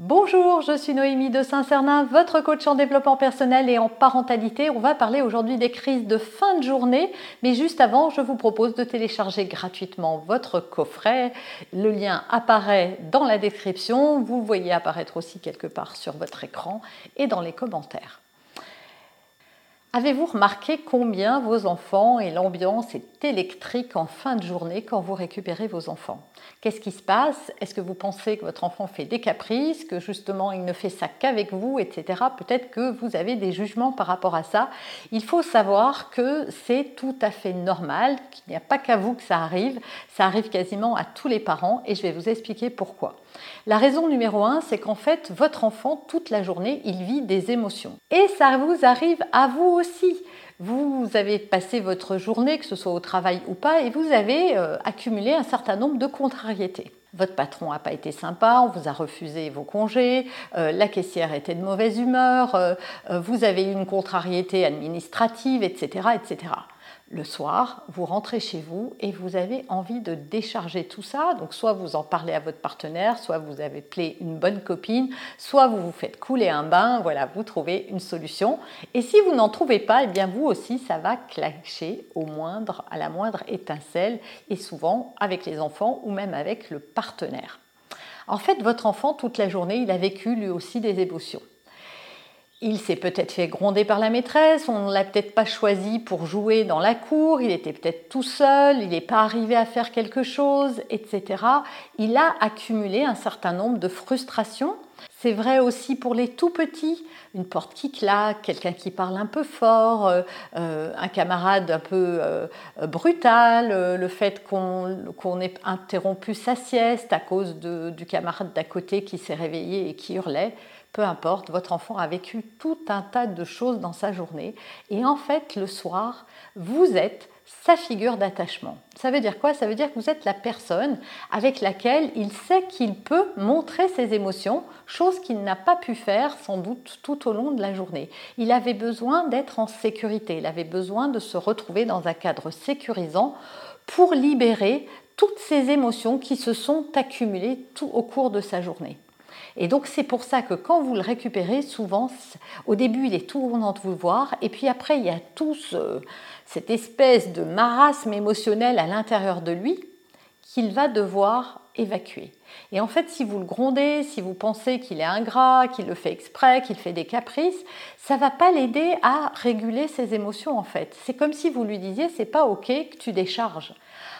Bonjour, je suis Noémie de Saint-Cernin, votre coach en développement personnel et en parentalité. On va parler aujourd'hui des crises de fin de journée, mais juste avant, je vous propose de télécharger gratuitement votre coffret. Le lien apparaît dans la description, vous le voyez apparaître aussi quelque part sur votre écran et dans les commentaires. Avez-vous remarqué combien vos enfants et l'ambiance est électrique en fin de journée quand vous récupérez vos enfants? Qu'est-ce qui se passe? Est-ce que vous pensez que votre enfant fait des caprices, que justement il ne fait ça qu'avec vous, etc. Peut-être que vous avez des jugements par rapport à ça. Il faut savoir que c'est tout à fait normal, qu'il n'y a pas qu'à vous que ça arrive. Ça arrive quasiment à tous les parents et je vais vous expliquer pourquoi. La raison numéro un, c'est qu'en fait, votre enfant, toute la journée, il vit des émotions. Et ça vous arrive à vous aussi. Vous avez passé votre journée, que ce soit au travail ou pas, et vous avez euh, accumulé un certain nombre de contrariétés. Votre patron n'a pas été sympa, on vous a refusé vos congés, euh, la caissière était de mauvaise humeur, euh, vous avez eu une contrariété administrative, etc., etc le soir, vous rentrez chez vous et vous avez envie de décharger tout ça. Donc soit vous en parlez à votre partenaire, soit vous avez appelé une bonne copine, soit vous vous faites couler un bain, voilà, vous trouvez une solution. Et si vous n'en trouvez pas, eh bien vous aussi, ça va clasher au moindre, à la moindre étincelle, et souvent avec les enfants ou même avec le partenaire. En fait, votre enfant, toute la journée, il a vécu lui aussi des émotions. Il s'est peut-être fait gronder par la maîtresse, on ne l'a peut-être pas choisi pour jouer dans la cour, il était peut-être tout seul, il n'est pas arrivé à faire quelque chose, etc. Il a accumulé un certain nombre de frustrations. C'est vrai aussi pour les tout petits, une porte qui claque, quelqu'un qui parle un peu fort, euh, euh, un camarade un peu euh, brutal, le fait qu'on ait interrompu sa sieste à cause du camarade d'à côté qui s'est réveillé et qui hurlait peu importe, votre enfant a vécu tout un tas de choses dans sa journée et en fait le soir, vous êtes sa figure d'attachement. Ça veut dire quoi? Ça veut dire que vous êtes la personne avec laquelle il sait qu'il peut montrer ses émotions, chose qu'il n'a pas pu faire sans doute tout au long de la journée. Il avait besoin d'être en sécurité, il avait besoin de se retrouver dans un cadre sécurisant pour libérer toutes ces émotions qui se sont accumulées tout au cours de sa journée. Et donc c'est pour ça que quand vous le récupérez, souvent, au début, il est tout content de vous voir, et puis après, il y a tout cette espèce de marasme émotionnel à l'intérieur de lui qu'il va devoir évacuer. Et en fait, si vous le grondez, si vous pensez qu'il est ingrat, qu'il le fait exprès, qu'il fait des caprices, ça va pas l'aider à réguler ses émotions en fait. C'est comme si vous lui disiez c'est pas OK que tu décharges.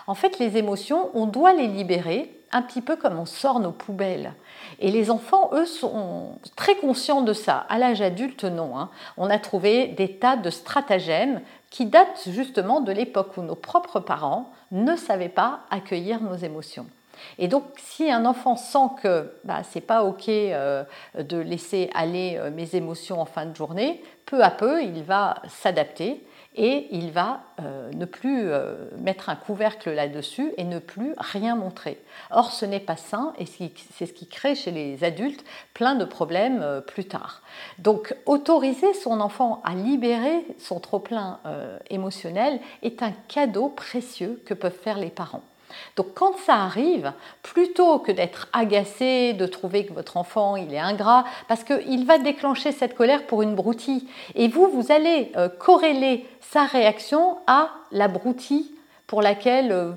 En fait, les émotions, on doit les libérer un petit peu comme on sort nos poubelles. Et les enfants, eux, sont très conscients de ça. À l'âge adulte, non. Hein. On a trouvé des tas de stratagèmes qui datent justement de l'époque où nos propres parents ne savaient pas accueillir nos émotions. Et donc, si un enfant sent que bah, c'est pas ok euh, de laisser aller euh, mes émotions en fin de journée, peu à peu, il va s'adapter et il va euh, ne plus mettre un couvercle là-dessus et ne plus rien montrer. Or, ce n'est pas sain et c'est ce qui crée chez les adultes plein de problèmes plus tard. Donc, autoriser son enfant à libérer son trop-plein émotionnel est un cadeau précieux que peuvent faire les parents. Donc quand ça arrive, plutôt que d'être agacé, de trouver que votre enfant il est ingrat, parce qu'il va déclencher cette colère pour une broutille, et vous, vous allez euh, corréler sa réaction à la broutille pour laquelle euh,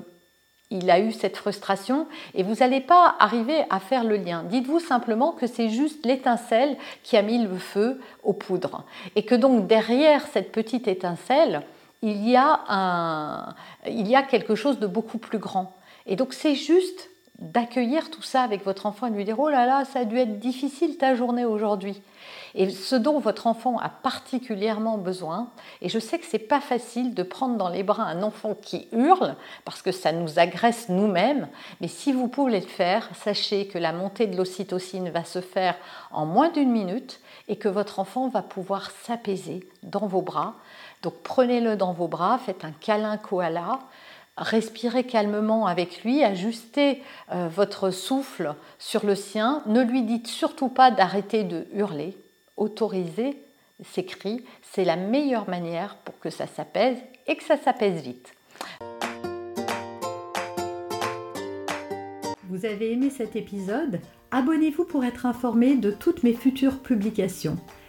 il a eu cette frustration, et vous n'allez pas arriver à faire le lien. Dites-vous simplement que c'est juste l'étincelle qui a mis le feu aux poudres, et que donc derrière cette petite étincelle, il y a, un, il y a quelque chose de beaucoup plus grand. Et donc c'est juste d'accueillir tout ça avec votre enfant et de lui dire Oh là là, ça a dû être difficile ta journée aujourd'hui. Et ce dont votre enfant a particulièrement besoin, et je sais que c'est pas facile de prendre dans les bras un enfant qui hurle, parce que ça nous agresse nous-mêmes, mais si vous pouvez le faire, sachez que la montée de l'ocytocine va se faire en moins d'une minute et que votre enfant va pouvoir s'apaiser dans vos bras. Donc prenez-le dans vos bras, faites un câlin koala, respirez calmement avec lui, ajustez euh, votre souffle sur le sien, ne lui dites surtout pas d'arrêter de hurler, autorisez ces cris, c'est la meilleure manière pour que ça s'apaise et que ça s'apaise vite. Vous avez aimé cet épisode? Abonnez-vous pour être informé de toutes mes futures publications.